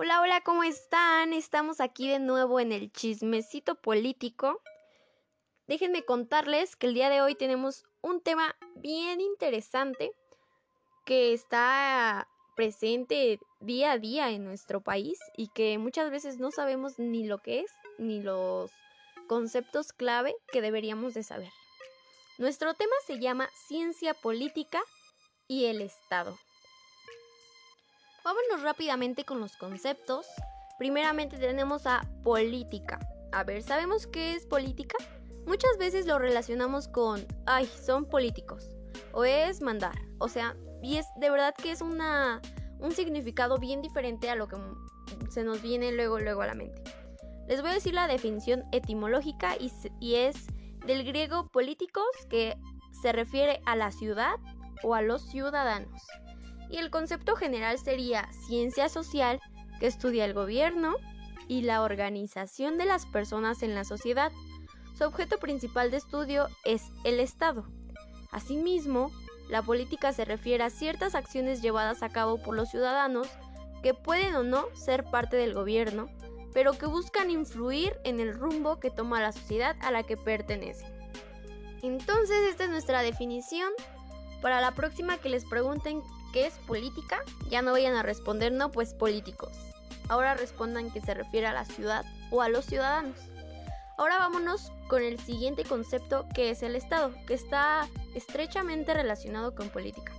Hola, hola, ¿cómo están? Estamos aquí de nuevo en el chismecito político. Déjenme contarles que el día de hoy tenemos un tema bien interesante que está presente día a día en nuestro país y que muchas veces no sabemos ni lo que es ni los conceptos clave que deberíamos de saber. Nuestro tema se llama ciencia política y el Estado. Vámonos rápidamente con los conceptos. Primeramente tenemos a política. A ver, ¿sabemos qué es política? Muchas veces lo relacionamos con, ay, son políticos. O es mandar. O sea, y es de verdad que es una, un significado bien diferente a lo que se nos viene luego, luego a la mente. Les voy a decir la definición etimológica y, y es del griego políticos que se refiere a la ciudad o a los ciudadanos y el concepto general sería ciencia social que estudia el gobierno y la organización de las personas en la sociedad. Su objeto principal de estudio es el Estado. Asimismo, la política se refiere a ciertas acciones llevadas a cabo por los ciudadanos que pueden o no ser parte del gobierno, pero que buscan influir en el rumbo que toma la sociedad a la que pertenecen. Entonces, esta es nuestra definición. Para la próxima que les pregunten ¿Qué es política? Ya no vayan a responder no, pues políticos. Ahora respondan que se refiere a la ciudad o a los ciudadanos. Ahora vámonos con el siguiente concepto que es el Estado, que está estrechamente relacionado con política.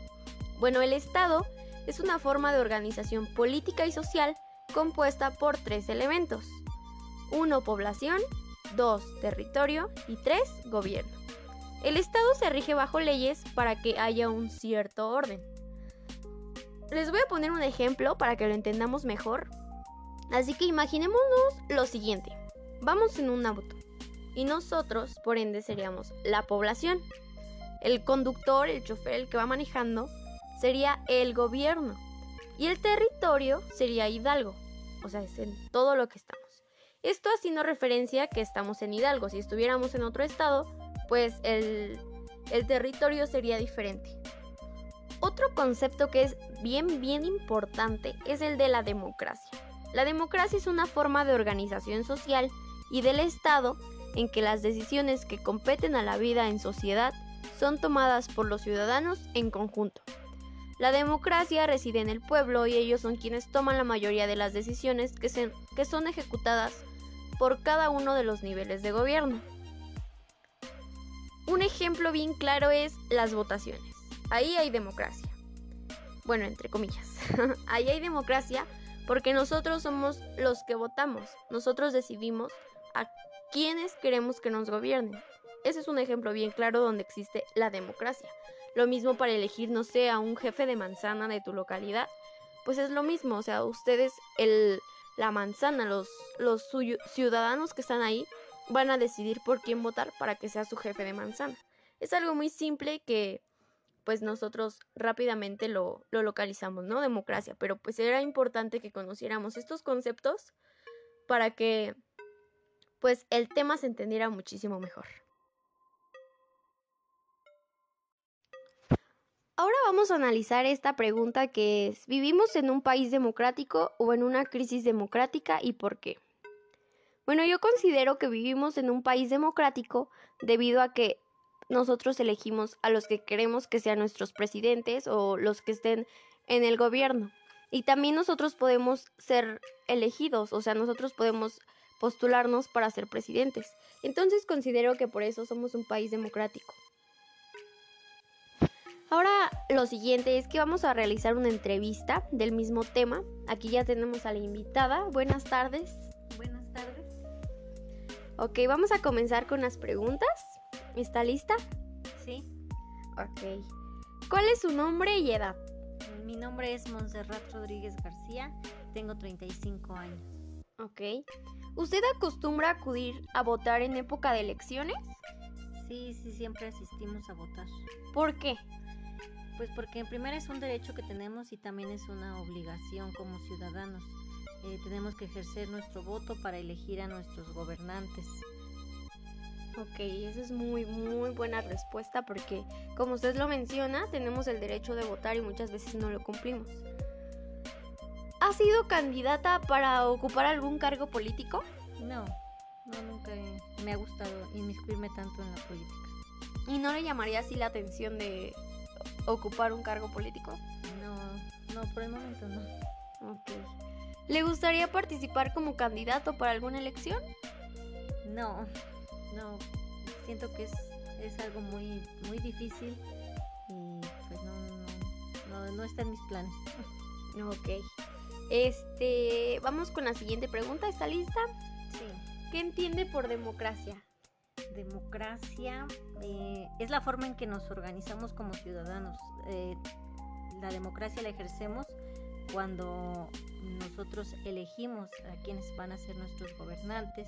Bueno, el Estado es una forma de organización política y social compuesta por tres elementos. Uno, población, dos, territorio y tres, gobierno. El Estado se rige bajo leyes para que haya un cierto orden. Les voy a poner un ejemplo para que lo entendamos mejor. Así que imaginémonos lo siguiente. Vamos en un auto y nosotros, por ende, seríamos la población. El conductor, el chofer, el que va manejando, sería el gobierno. Y el territorio sería Hidalgo. O sea, es en todo lo que estamos. Esto haciendo referencia que estamos en Hidalgo. Si estuviéramos en otro estado, pues el, el territorio sería diferente. Otro concepto que es bien, bien importante es el de la democracia. La democracia es una forma de organización social y del Estado en que las decisiones que competen a la vida en sociedad son tomadas por los ciudadanos en conjunto. La democracia reside en el pueblo y ellos son quienes toman la mayoría de las decisiones que, que son ejecutadas por cada uno de los niveles de gobierno. Un ejemplo bien claro es las votaciones. Ahí hay democracia. Bueno, entre comillas. Ahí hay democracia porque nosotros somos los que votamos. Nosotros decidimos a quienes queremos que nos gobiernen. Ese es un ejemplo bien claro donde existe la democracia. Lo mismo para elegir, no sé, a un jefe de manzana de tu localidad. Pues es lo mismo, o sea, ustedes, el, la manzana, los, los ciudadanos que están ahí, van a decidir por quién votar para que sea su jefe de manzana. Es algo muy simple que pues nosotros rápidamente lo, lo localizamos, ¿no? Democracia, pero pues era importante que conociéramos estos conceptos para que pues el tema se entendiera muchísimo mejor. Ahora vamos a analizar esta pregunta que es, ¿vivimos en un país democrático o en una crisis democrática y por qué? Bueno, yo considero que vivimos en un país democrático debido a que nosotros elegimos a los que queremos que sean nuestros presidentes o los que estén en el gobierno. Y también nosotros podemos ser elegidos, o sea, nosotros podemos postularnos para ser presidentes. Entonces considero que por eso somos un país democrático. Ahora lo siguiente es que vamos a realizar una entrevista del mismo tema. Aquí ya tenemos a la invitada. Buenas tardes. Buenas tardes. Ok, vamos a comenzar con las preguntas. ¿Está lista? Sí. Ok. ¿Cuál es su nombre y edad? Mi nombre es Montserrat Rodríguez García, tengo 35 años. Ok. ¿Usted acostumbra acudir a votar en época de elecciones? Sí, sí, siempre asistimos a votar. ¿Por qué? Pues porque en primera es un derecho que tenemos y también es una obligación como ciudadanos. Eh, tenemos que ejercer nuestro voto para elegir a nuestros gobernantes. Ok, esa es muy, muy buena respuesta porque, como usted lo menciona, tenemos el derecho de votar y muchas veces no lo cumplimos. ¿Ha ¿has sido candidata para ocupar algún cargo político? No, no, nunca me ha gustado inmiscuirme tanto en la política. ¿Y no le llamaría así la atención de ocupar un cargo político? No, no, por el momento no. Ok. ¿Le gustaría participar como candidato para alguna elección? No, no, siento que es, es algo muy, muy difícil y pues no, no, no, no está en mis planes. Ok. Este, vamos con la siguiente pregunta. ¿Está lista? Sí. ¿Qué entiende por democracia? Democracia eh, es la forma en que nos organizamos como ciudadanos. Eh, la democracia la ejercemos cuando nosotros elegimos a quienes van a ser nuestros gobernantes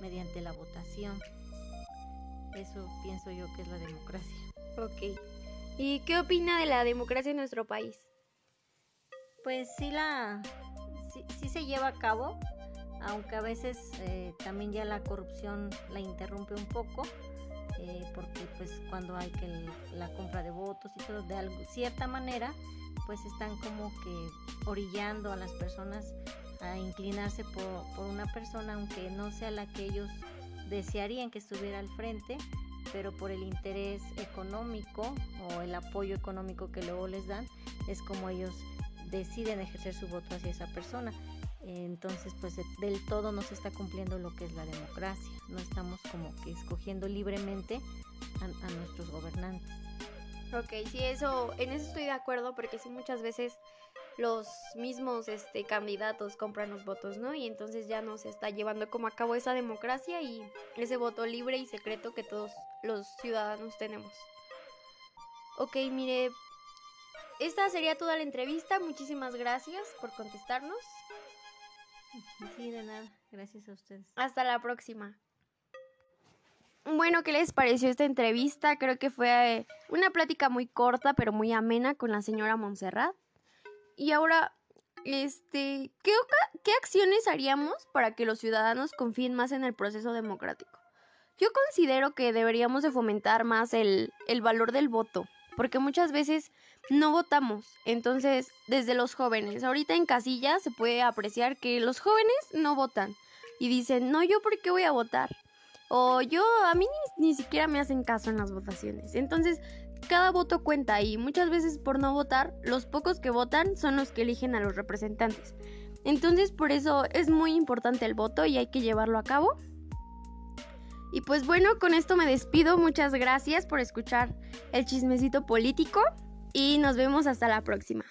mediante la votación. Eso pienso yo que es la democracia. Ok. ¿Y qué opina de la democracia en nuestro país? Pues sí la sí, sí se lleva a cabo, aunque a veces eh, también ya la corrupción la interrumpe un poco, eh, porque pues cuando hay que el- la compra de votos y todo de algo, cierta manera, pues están como que orillando a las personas a inclinarse por, por una persona, aunque no sea la que ellos desearían que estuviera al frente, pero por el interés económico o el apoyo económico que luego les dan, es como ellos deciden ejercer su voto hacia esa persona. Entonces, pues de- del todo no se está cumpliendo lo que es la democracia. No estamos como que escogiendo libremente a, a nuestros gobernantes. Ok, sí, eso, en eso estoy de acuerdo porque sí muchas veces los mismos este, candidatos compran los votos, ¿no? Y entonces ya no se está llevando como a cabo esa democracia y ese voto libre y secreto que todos los ciudadanos tenemos. Ok, mire, esta sería toda la entrevista. Muchísimas gracias por contestarnos. Sí, de nada. Gracias a ustedes. Hasta la próxima. Bueno, ¿qué les pareció esta entrevista? Creo que fue eh, una plática muy corta, pero muy amena con la señora Montserrat. Y ahora, este, ¿qué, acciones haríamos para que los ciudadanos confíen más en el proceso democrático? Yo considero que deberíamos de fomentar más el, el valor del voto, porque muchas veces no votamos. Entonces, desde los jóvenes, ahorita en casillas se puede apreciar que los jóvenes no votan y dicen, no, yo por qué voy a votar. O yo, a mí ni, ni siquiera me hacen caso en las votaciones. Entonces, cada voto cuenta y muchas veces por no votar, los pocos que votan son los que eligen a los representantes. Entonces, por eso es muy importante el voto y hay que llevarlo a cabo. Y pues bueno, con esto me despido. Muchas gracias por escuchar el chismecito político y nos vemos hasta la próxima.